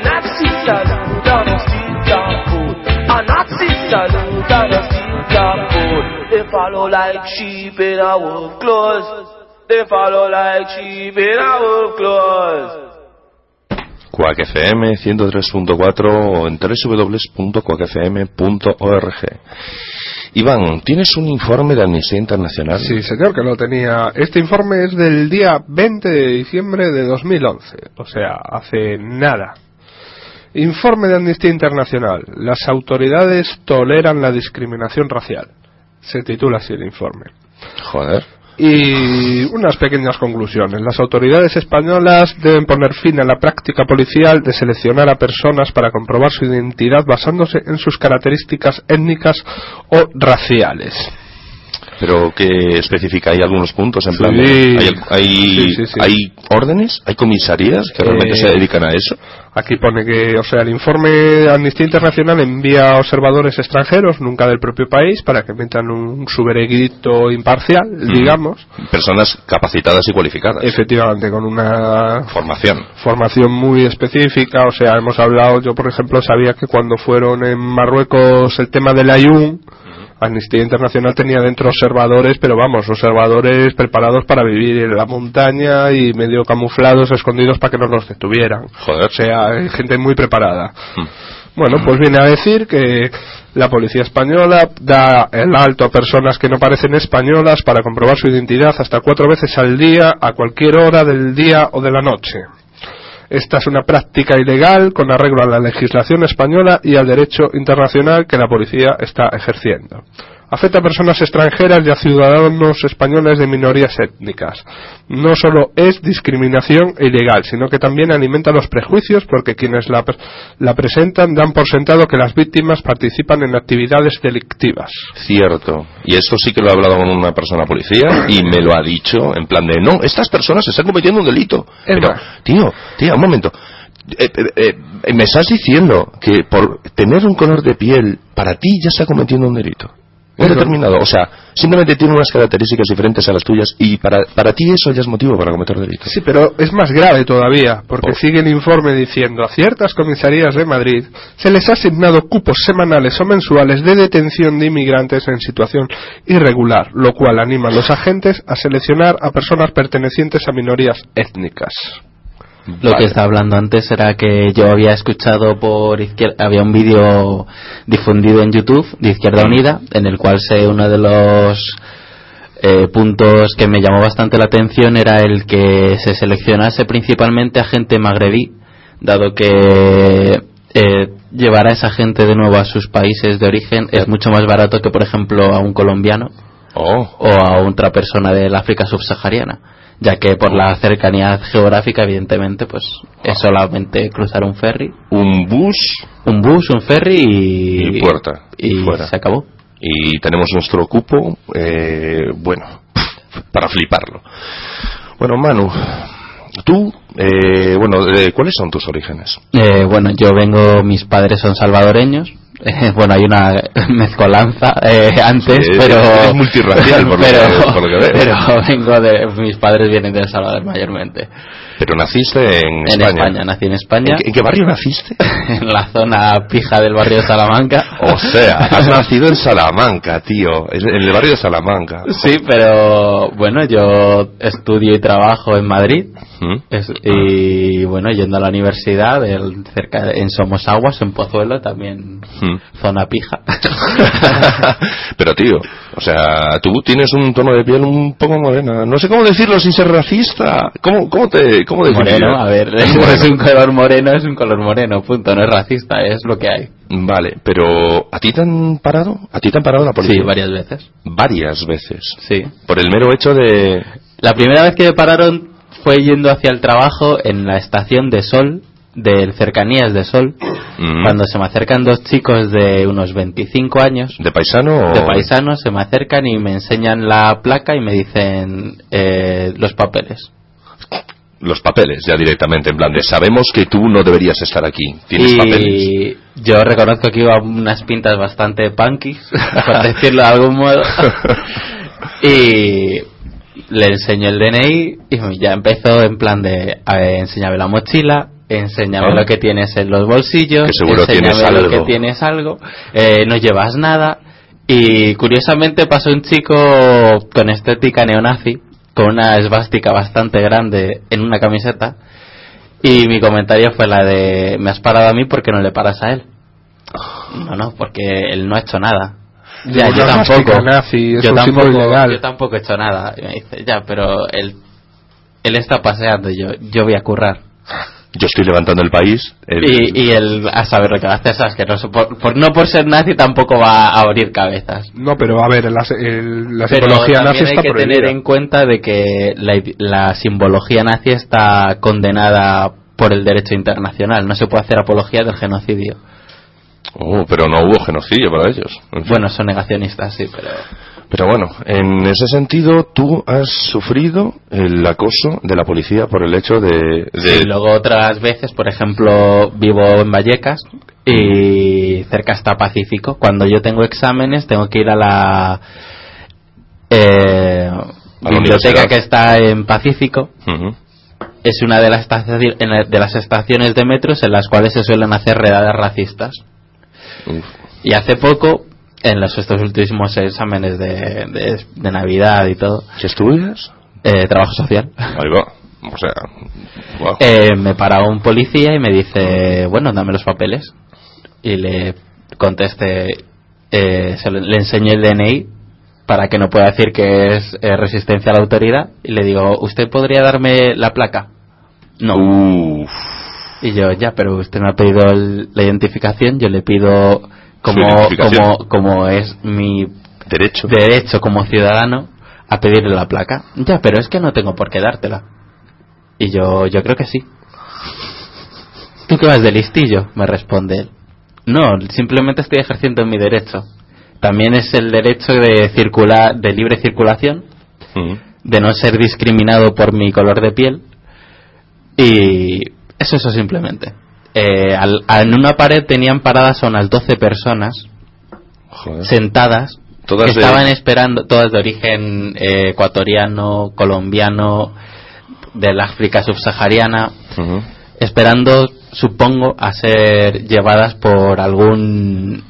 Nazi salute and steel. A Nazi salute and steel. They follow like sheep in our clothes. They follow like sheep in our clothes. Quack FM 103.4 o en www.quackfm.org. Iván, ¿tienes un informe de Amnistía Internacional? Sí, señor, que lo tenía. Este informe es del día 20 de diciembre de 2011, o sea, hace nada. Informe de Amnistía Internacional. Las autoridades toleran la discriminación racial. Se titula así el informe. Joder. Y unas pequeñas conclusiones. Las autoridades españolas deben poner fin a la práctica policial de seleccionar a personas para comprobar su identidad basándose en sus características étnicas o raciales. Pero que especifica, hay algunos puntos en plan. ¿Hay, hay, Sí, sí, sí. hay órdenes? ¿Hay comisarías que realmente Eh, se dedican a eso? Aquí pone que, o sea, el informe Amnistía Internacional envía observadores extranjeros, nunca del propio país, para que emitan un su veredicto imparcial, digamos, Personas capacitadas y cualificadas. efectivamente con una Formación. formación muy específica, o sea, hemos hablado, yo por ejemplo sabía que cuando fueron en Marruecos el tema del Ayun, Amnistía Internacional tenía dentro observadores, pero vamos, observadores preparados para vivir en la montaña y medio camuflados, escondidos para que no los detuvieran. Joder. O sea, hay gente muy preparada. Mm. Bueno, pues viene a decir que la policía española da el alto a personas que no parecen españolas para comprobar su identidad hasta cuatro veces al día, a cualquier hora del día o de la noche. Esta es una práctica ilegal con arreglo a la legislación española y al derecho internacional que la policía está ejerciendo. Afecta a personas extranjeras y a ciudadanos españoles de minorías étnicas. No solo es discriminación ilegal, sino que también alimenta los prejuicios porque quienes la, la presentan dan por sentado que las víctimas participan en actividades delictivas. Cierto. Y esto sí que lo he hablado con una persona policía y me lo ha dicho en plan de, no, estas personas están cometiendo un delito. Es Pero, tío, tío, un momento. Eh, eh, eh, me estás diciendo que por tener un color de piel, para ti ya está cometiendo un delito. Un determinado. O sea, simplemente tiene unas características diferentes a las tuyas y para, para ti eso ya es motivo para cometer delitos. Sí, pero es más grave todavía, porque Oh. sigue el informe diciendo a ciertas comisarías de Madrid se les ha asignado cupos semanales o mensuales de detención de inmigrantes en situación irregular, lo cual anima a los agentes a seleccionar a personas pertenecientes a minorías étnicas. Lo Vale. que estaba hablando antes era que yo había escuchado por izquierda, había un vídeo difundido en YouTube de Izquierda Unida, en el cual se uno de los eh, puntos que me llamó bastante la atención era el que se seleccionase principalmente a gente magrebí, dado que eh, llevar a esa gente de nuevo a sus países de origen es mucho más barato que, por ejemplo, a un colombiano Oh, o a otra persona del África subsahariana, ya que por la cercanía geográfica, evidentemente, pues es solamente cruzar un ferry, un bus un bus, un ferry y, Y puerta, y fuera. se acabó. y tenemos nuestro cupo, eh, bueno, para fliparlo. Bueno, Manu, tú, eh, bueno, eh, ¿cuáles son tus orígenes? Eh, bueno, yo vengo, mis padres son salvadoreños. Eh, bueno, hay una mezcolanza eh, antes, Sí, pero eres multirracial, por lo que- por lo que veo. pero vengo de mis padres vienen de El Salvador mayormente. Pero naciste en, En España. España, nací en España, ¿En qué, en qué barrio naciste? en la zona pija del barrio de Salamanca. O sea, has nacido en Salamanca, tío, en el barrio de Salamanca. Sí, pero bueno, yo estudio y trabajo en Madrid ¿Mm? es- y bueno, yendo a la universidad el- cerca en Somosaguas, en Pozuelo, también ¿Mm? zona pija. Pero tío, o sea, tú tienes un tono de piel un poco morena. No sé cómo decirlo sin ser racista. ¿Cómo, cómo te, cómo moreno, a ver, Moreno. es un color moreno, es un color moreno, punto, no es racista, es lo que hay. Vale, pero ¿a ti te han parado? ¿A ti te han parado la policía? Sí, varias veces. Varias veces. Sí. Por el mero hecho de... La primera vez que me pararon fue yendo hacia el trabajo en la estación de Sol, del Cercanías de Sol, Mm, cuando se me acercan dos chicos de unos 25 años ¿De paisano o...? de paisanos se me acercan y me enseñan la placa y me dicen eh, los papeles. Los papeles, ya directamente, en plan de sabemos que tú no deberías estar aquí. Tienes papeles. Y yo reconozco que iba unas pintas bastante punky, por decirlo de algún modo. y le enseño el DNI y ya empezó en plan de a ver, enséñame la mochila, enséñame lo que tienes en los bolsillos, Que seguro enséñame tienes lo algo. que tienes algo, eh, no llevas nada. Y curiosamente pasó un chico con estética neonazi, con una esvástica bastante grande en una camiseta. Y mi comentario fue la de, me has parado a mí porque no le paras a él. No, no, porque él no ha hecho nada. Ya, yo tampoco. nazi, yo tampoco, yo tampoco he hecho nada. Y me dice, ya, pero él, él está paseando y yo, yo voy a currar. Yo estoy levantando el país. el- Y, y él a saber lo que va a hacer, sabes que no, por, por- no por ser nazi tampoco va a abrir cabezas. No, pero a ver, la, el- la Pero psicología nazi también hay está que tener en cuenta de que la, la simbología nazi está condenada por el derecho internacional. No se puede hacer apología del genocidio. Oh, pero no hubo genocidio para ellos. En fin. Bueno, son negacionistas, sí, pero... Pero bueno, en ese sentido, tú has sufrido el acoso de la policía por el hecho de. de- Sí, luego otras veces, por ejemplo, vivo en Vallecas y cerca está Pacífico. Cuando yo tengo exámenes, tengo que ir a la eh, la biblioteca que está en Pacífico. Ujú. Es una de las, estaci- en la- de las estaciones de metros en las cuales se suelen hacer redadas racistas. Uf. Y hace poco, en los, estos últimos exámenes de, de- de Navidad y todo, ¿Qué estudias? eh, trabajo social. Ahí va. O sea. Eh, me para un policía y me dice, bueno, dame los papeles. Y le contesté, eh, se le, le enseñé el DNI para que no pueda decir que es eh, resistencia a la autoridad. Y le digo, ¿usted podría darme la placa? No. Uf. Y yo, ya, pero usted me ha pedido el- la identificación, yo le pido como, como, como es mi Derecho. derecho como ciudadano a pedirle la placa. Ya, pero es que no tengo por qué dártela. Y yo, yo creo que sí. ¿Tú qué vas de listillo? Me responde él. No, simplemente estoy ejerciendo mi derecho. También es el derecho de circular, de libre circulación, Ujú. de no ser discriminado por mi color de piel. Y es eso simplemente. Eh, al- en una pared tenían paradas a unas 12 personas Joder. sentadas Todas que de- estaban esperando, todas de origen eh, ecuatoriano, colombiano, del África subsahariana, esperando, supongo, a ser llevadas por algún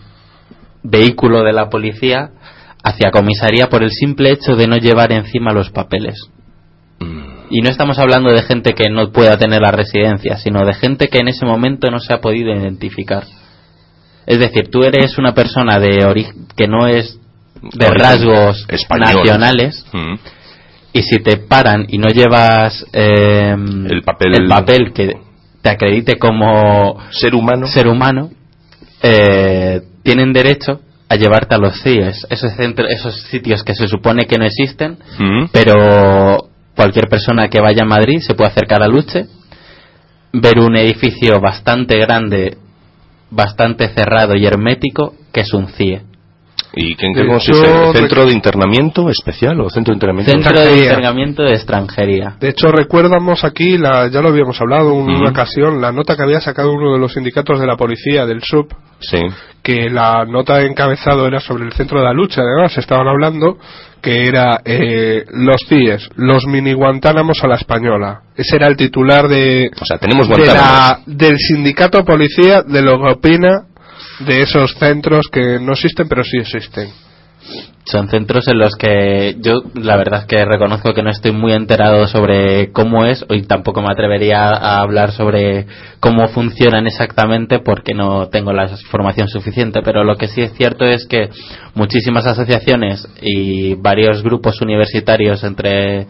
vehículo de la policía hacia comisaría por el simple hecho de no llevar encima los papeles. Mm. Y no estamos hablando de gente que no pueda tener la residencia, sino de gente que en ese momento no se ha podido identificar. Es decir, tú eres una persona de ori- que no es de Origen rasgos español. nacionales Ujú. y si te paran y no llevas eh, El papel- el papel que te acredite como Ser humano. ser humano, eh, tienen derecho a llevarte a los CIES, esos, centros, esos sitios que se supone que no existen, Ujú. pero cualquier persona que vaya a Madrid se puede acercar a Luche, ver un edificio bastante grande, bastante cerrado y hermético, que es un CIE. ¿Y qué, en qué consiste? hecho, ¿Centro de internamiento especial o centro de internamiento? Centro de Extranjería. Internamiento de Extranjería. De hecho, recuerdamos aquí, la, ya lo habíamos hablado en una ocasión, la nota que había sacado uno de los sindicatos de la policía, del SUB, Sí. que la nota de encabezado era sobre el centro de la lucha, además estaban hablando que era eh, los CIES, los mini Guantánamos a la española. Ese era el titular de, O sea, tenemos de Guantánamo. la- del sindicato policía de lo que opina de esos centros que no existen pero sí existen. Son centros en los que yo la verdad es que reconozco que no estoy muy enterado sobre cómo es y tampoco me atrevería a hablar sobre cómo funcionan exactamente porque no tengo la información suficiente, pero lo que sí es cierto es que muchísimas asociaciones y varios grupos universitarios entre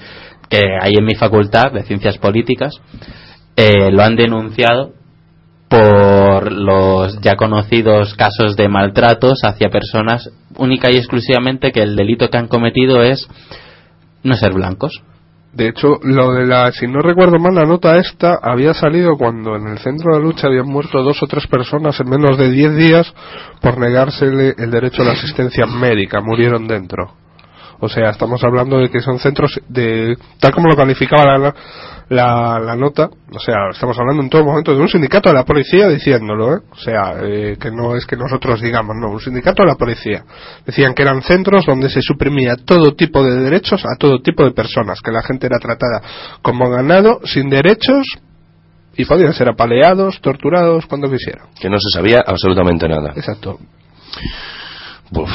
que hay en mi facultad de ciencias políticas eh, lo han denunciado por los ya conocidos casos de maltratos hacia personas única y exclusivamente que el delito que han cometido es no ser blancos. De hecho, lo de la, si no recuerdo mal, la nota esta había salido cuando en el centro de lucha habían muerto dos o tres personas en menos de diez días por negársele el derecho a la asistencia médica, murieron dentro. O sea, estamos hablando de que son centros de, tal como lo calificaba la, la, la nota, o sea, estamos hablando en todo momento de un sindicato de la policía diciéndolo, ¿eh? o sea, eh, que no es que nosotros digamos, no, un sindicato de la policía. Decían que eran centros donde se suprimía todo tipo de derechos a todo tipo de personas, que la gente era tratada como ganado, sin derechos, y podían ser apaleados, torturados, cuando quisieran. Que no se sabía absolutamente nada. Exacto. Uf.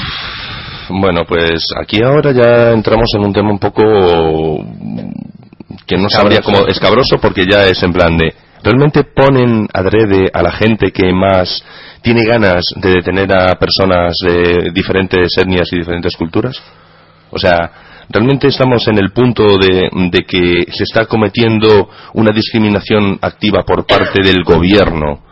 Bueno, pues aquí ahora ya entramos en un tema un poco que no sabría como escabroso porque ya es en plan de realmente ponen adrede a la gente que más tiene ganas de detener a personas de diferentes etnias y diferentes culturas. O sea, realmente estamos en el punto de, de que se está cometiendo una discriminación activa por parte del gobierno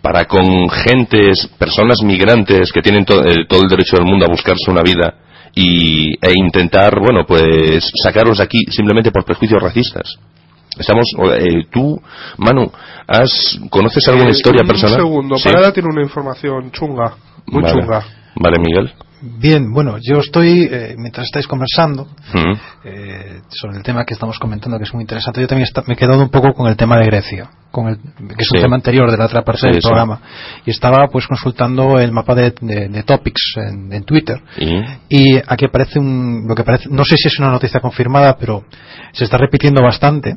para con gentes, personas migrantes que tienen eh, todo el derecho del mundo a buscarse una vida y, e intentar, bueno, pues sacarlos de aquí simplemente por prejuicios racistas. Estamos, eh, tú, Manu, has, ¿conoces alguna Eh, historia un personal? segundo, Sí. Parada tiene una información chunga, muy Vale. chunga. Vale, Miguel. Bien, bueno, yo estoy, eh, mientras estáis conversando eh, sobre el tema que estamos comentando, que es muy interesante, yo también está- me he quedado un poco con el tema de Grecia, con el, que es un tema anterior de la otra parte Sí, del programa. Y estaba pues consultando el mapa de, de- de topics en, en Twitter. Y, Y aquí aparece un, lo que parece, no sé si es una noticia confirmada, pero se está repitiendo bastante.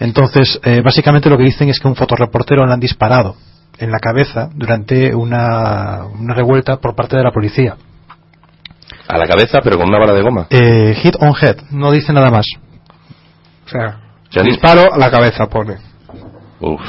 Entonces, eh, básicamente lo que dicen es que un fotoreportero le han disparado en la cabeza durante una, una revuelta por parte de la policía. A la cabeza, pero con una bala de goma. Eh, hit on head, no dice nada más. O sea, ni- disparo a la cabeza pone. Uf.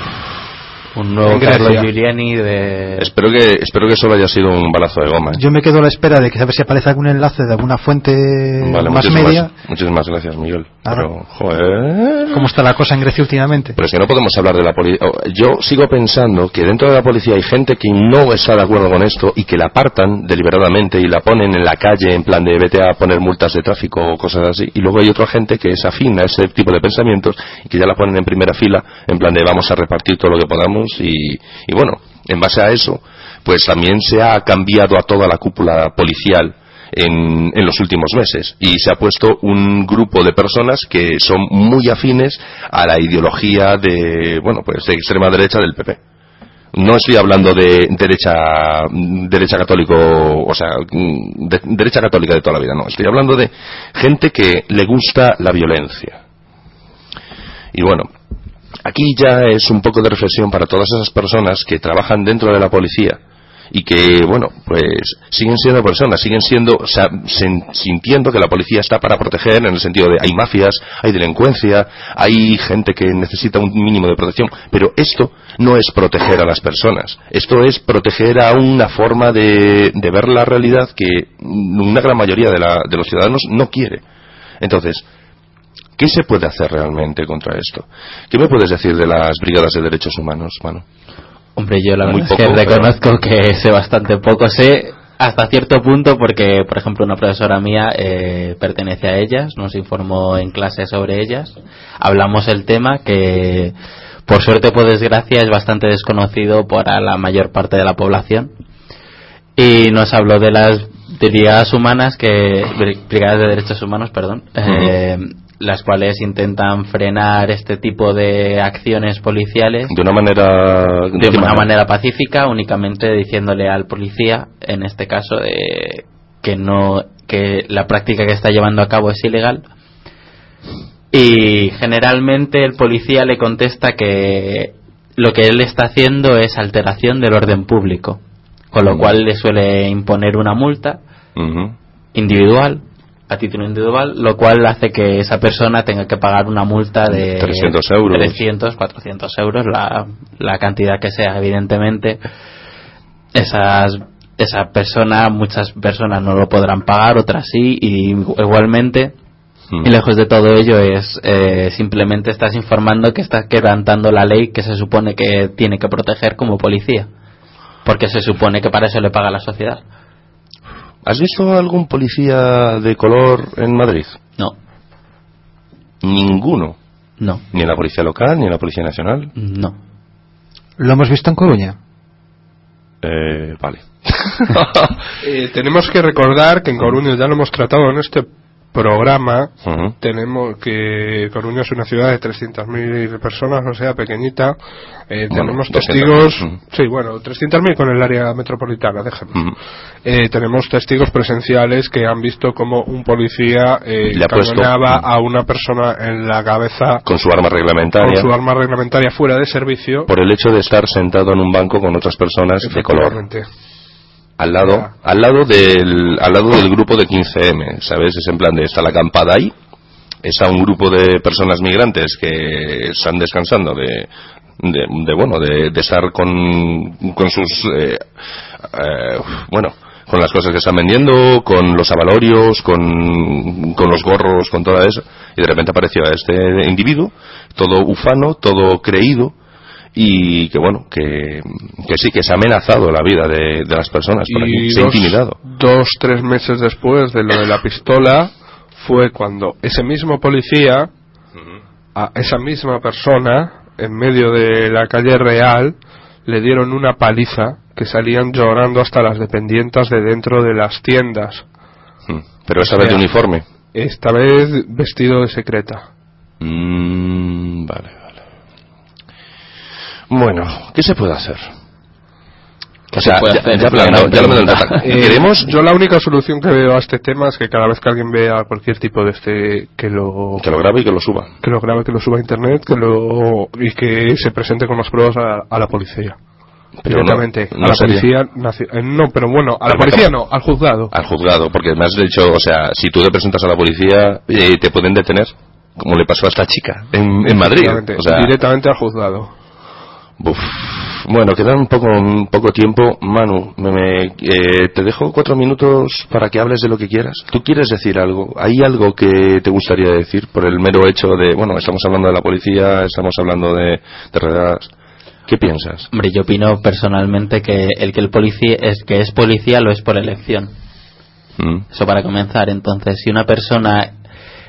Un nuevo Giuliani de... Espero que, espero que solo haya sido un balazo de goma. ¿eh? Yo me quedo a la espera de que a ver si aparece algún enlace de alguna fuente Vale, más muchísimas, media. muchísimas gracias, Miguel. Nada. Pero, joder. ¿Cómo está la cosa en Grecia últimamente? Pero es que no podemos hablar de la policía. Yo sigo pensando que dentro de la policía hay gente que no está de acuerdo con esto y que la apartan deliberadamente y la ponen en la calle en plan de vete a poner multas de tráfico o cosas así. Y luego hay otra gente que es afín a ese tipo de pensamientos y que ya la ponen en primera fila en plan de vamos a repartir todo lo que podamos y, bueno, en base a eso, pues también se ha cambiado a toda la cúpula policial en, en los últimos meses. Y se ha puesto un grupo de personas que son muy afines a la ideología de bueno pues de extrema derecha del PP no estoy hablando de derecha derecha católico o sea de- derecha católica de toda la vida no. Estoy hablando de gente que le gusta la violencia. Y bueno aquí ya es un poco de reflexión para todas esas personas que trabajan dentro de la policía y que, bueno, pues siguen siendo personas, siguen siendo, sintiendo que la policía está para proteger en el sentido de hay mafias, hay delincuencia, hay gente que necesita un mínimo de protección, pero esto no es proteger a las personas, esto es proteger a una forma de, de ver la realidad que una gran mayoría de, la- de los ciudadanos no quiere. Entonces, ¿Qué se puede hacer realmente contra esto? ¿Qué me puedes decir de las brigadas de derechos humanos, mano? Hombre, yo la Muy verdad poco, es que pero- reconozco que sé bastante poco. Sé hasta cierto punto porque, por ejemplo, una profesora mía eh, pertenece a ellas, nos informó en clase sobre ellas. Hablamos el tema que, por suerte o por desgracia, es bastante desconocido para la mayor parte de la población. Y nos habló de las brigadas humanas que bri- brigadas de derechos humanos, perdón, eh, las cuales intentan frenar este tipo de acciones policiales De una manera... de una manera pacífica, únicamente diciéndole al policía, en este caso, de que no que la práctica que está llevando a cabo es ilegal. Y generalmente el policía le contesta que lo que él está haciendo es alteración del orden público, con lo Mm. cual le suele imponer una multa individual a título individual, lo cual hace que esa persona tenga que pagar una multa de 300 euros. 300, 400 euros, la, la cantidad que sea, evidentemente. Esas, esa persona, muchas personas no lo podrán pagar, otras sí, y igualmente, Mm. y lejos de todo ello, es eh, simplemente estás informando que estás quebrantando la ley que se supone que tiene que proteger como policía, porque se supone que para eso le paga la sociedad. ¿Has visto algún policía de color en Madrid? No, Ninguno. no, Ni en la policía local, ni en la policía nacional. no. Lo hemos visto en Coruña. Eh, vale. Eh, tenemos que recordar que en Coruña ya lo hemos tratado en este programa Ujú. tenemos que Coruña es una ciudad de 300.000 personas, o sea, pequeñita. Eh, Bueno, tenemos 200.000, testigos, ujú. sí, bueno, 300.000 con el área metropolitana, déjame. Ujú. Eh, tenemos testigos presenciales que han visto como un policía eh, cañoneaba a una persona en la cabeza Con su arma con reglamentaria. su arma reglamentaria fuera de servicio. Por el hecho de estar sentado en un banco con otras personas de color. Al lado, al lado del, al lado del grupo de 15M, ¿sabes? Es en plan de, está la acampada ahí, está un grupo de personas migrantes que están descansando de, de, de, bueno, de, de estar con, con sus, eh, eh, bueno, con las cosas que están vendiendo, con los avalorios, con, con los gorros, con todo eso, y de repente apareció este individuo, todo ufano, todo creído, y que bueno, que, que sí, que se ha amenazado la vida de, de las personas por aquí, y se ha intimidado. dos, tres meses después de lo de la pistola fue cuando ese mismo policía a esa misma persona en medio de la calle real le dieron una paliza que salían llorando hasta las dependientas de dentro de las tiendas Mm. Pero esa vez de sea, uniforme. esta vez vestido de secreta Mm, vale. Bueno, ¿qué se puede hacer? ¿Qué O sea, se puede ya, hacer? ya hablando- hablando Eh, queremos yo la única solución que veo a este tema es que cada vez que alguien vea cualquier tipo de este que lo que lo grabe y que lo suba. que lo grabe, que lo suba a internet, que lo y que se presente con las pruebas a, a la policía. Pero Directamente. no- no a la sería- policía naci- eh, no, pero bueno, a la policía no. al juzgado. Al juzgado, porque me has dicho, o sea, si tú te presentas a la policía, eh, te pueden detener, como le pasó a esta chica en, en Madrid. Efectivamente, O sea, directamente al juzgado. Bueno, queda un poco, un poco tiempo. Manu, me, me- eh, te dejo cuatro minutos para que hables de lo que quieras. ¿Tú quieres decir algo? ¿Hay algo que te gustaría decir por el mero hecho de, bueno, estamos hablando de la policía, estamos hablando de, de redadas? ¿Qué piensas? Hombre, yo opino personalmente que el que el policía es que es policía lo es por elección. ¿Mm? Eso para comenzar. Entonces, si una persona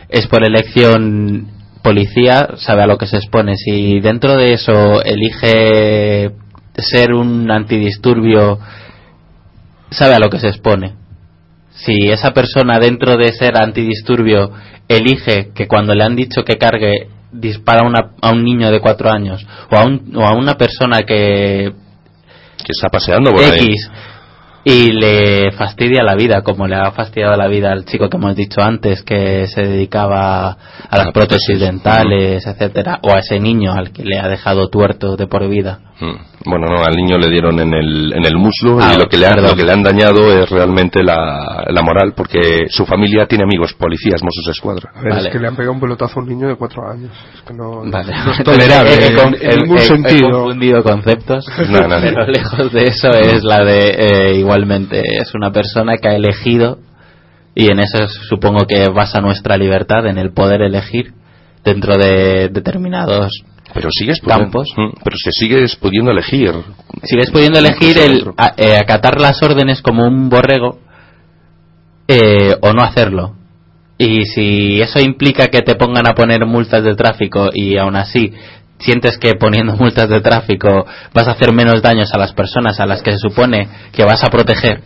es por elección policía, sabe a lo que se expone. Si dentro de eso elige ser un antidisturbio, sabe a lo que se expone. Si esa persona dentro de ser antidisturbio elige que cuando le han dicho que cargue dispara a, una- a un niño de cuatro años o a, un- o a una persona que Que está paseando por ahí. Y le fastidia la vida, como le ha fastidiado la vida al chico que hemos dicho antes, que se dedicaba a las A prótesis prótesis. dentales, etcétera, o a ese niño al que le ha dejado tuerto de por vida. Mm. Bueno, no, al niño le dieron en el, en el muslo Ah, y lo que, le han, lo que le han dañado es realmente la, la moral, porque su familia tiene amigos, policías, Mossos de Escuadra. A ver, Vale. es que le han pegado un pelotazo a un niño de cuatro años. Es que no, Vale. no es tolerable He- he- en, en ningún he- He sentido. confundido conceptos, No, no, no. pero lejos de eso es la de eh, igualmente es una persona que ha elegido y en eso supongo que basa nuestra libertad en el poder elegir dentro de determinados Pero sigues pudiendo, Campos. Mm, pero se sigues pudiendo elegir. sigues pudiendo elegir el a- eh, acatar las órdenes como un borrego eh, o no hacerlo. Y si eso implica que te pongan a poner multas de tráfico y aún así sientes que poniendo multas de tráfico vas a hacer menos daños a las personas a las que se supone que vas a proteger,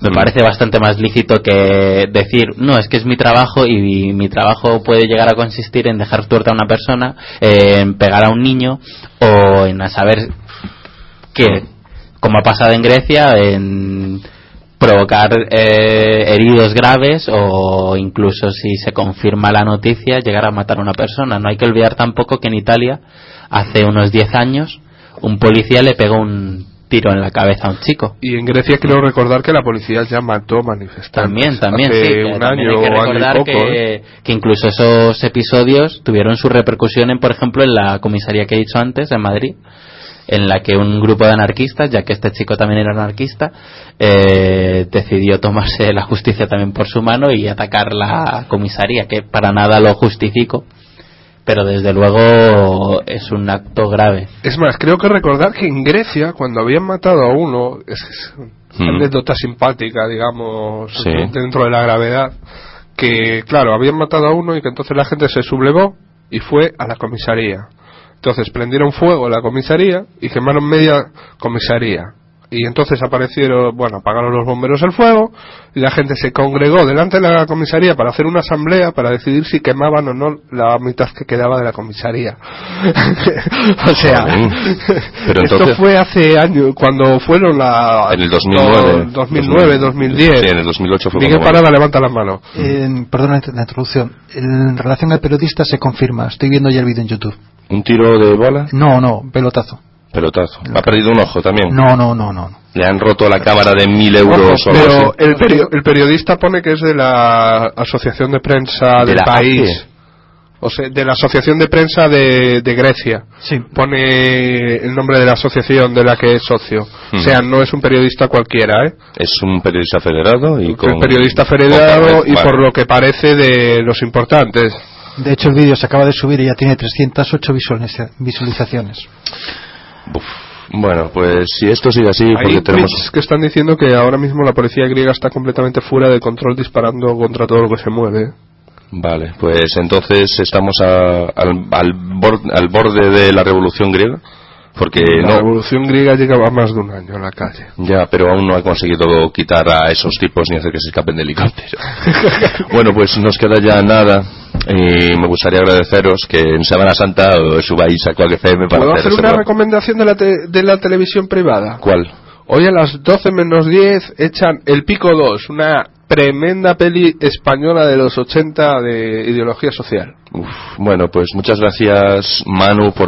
me parece bastante más lícito que decir, no, es que es mi trabajo y mi trabajo puede llegar a consistir en dejar tuerta a una persona, en pegar a un niño o en a saber que, como ha pasado en Grecia, en provocar eh, heridos graves o incluso si se confirma la noticia llegar a matar a una persona. No hay que olvidar tampoco que en Italia hace unos 10 años un policía le pegó un tiro en la cabeza a un chico. Y en Grecia creo recordar que la policía ya mató manifestantes. También, también, Hace sí. que un también año hay que año recordar. ¿eh? que, que incluso esos episodios tuvieron su repercusión en, por ejemplo, en la comisaría que he dicho antes, en Madrid, en la que un grupo de anarquistas, ya que este chico también era anarquista, eh, decidió tomarse la justicia también por su mano y atacar la comisaría, que para nada lo justifico, pero desde luego es un acto grave. Es más, creo que recordar que en Grecia, cuando habían matado a uno, es, una Mm. anécdota simpática, digamos, Sí. dentro de la gravedad, que, claro, habían matado a uno y que entonces la gente se sublevó y fue a la comisaría. Entonces prendieron fuego a la comisaría y quemaron media comisaría. y entonces aparecieron, bueno, apagaron los bomberos el fuego y la gente se congregó delante de la comisaría para hacer una asamblea para decidir si quemaban o no la mitad que quedaba de la comisaría. o sea, Pero esto fue hace años, cuando fueron la... En el 2009. 2009, 2010. Sí, en el 2008 fue Miguel Parada levanta la mano. En- perdona la introducción. En relación al periodista se confirma. Estoy viendo ya el vídeo en YouTube. ¿Un tiro de bola? No, no, pelotazo. Pelotazo. Ha perdido un ojo también. No, no, no, no. no. Le han roto la cámara de mil euros o algo Pero así. el, perio- el periodista pone que es de la Asociación de Prensa ¿De del la país. O sea, de la Asociación de Prensa de, de Grecia. Sí. Pone el nombre de la asociación de la que es socio. Mm. O sea, no es un periodista cualquiera, ¿eh? Es un periodista federado y con... el periodista federado y vale. por lo que parece de los importantes. De hecho, el vídeo se acaba de subir y ya tiene 308 visualiza- visualizaciones. Uf. Bueno, pues si esto sigue así, Hay porque tenemos... tweets que están diciendo que ahora mismo la policía griega está completamente fuera de control disparando contra todo lo que se mueve. Vale, pues entonces estamos a- al, al, al borde de la revolución griega, porque la no, revolución griega lleva más de un año en la calle. ya, pero aún no ha conseguido quitar a esos tipos ni hacer que se escapen de helicóptero. bueno, pues nos queda ya nada y me gustaría agradeceros que en Semana Santa os subáis a Quack FM para ¿Puedo hacer hacer una recomendación de la, te- de la televisión privada? ¿Cuál? Hoy a las 12 menos 10 echan El Pico 2, una tremenda peli española de los 80 de ideología social. Uf, bueno, pues muchas gracias Manu por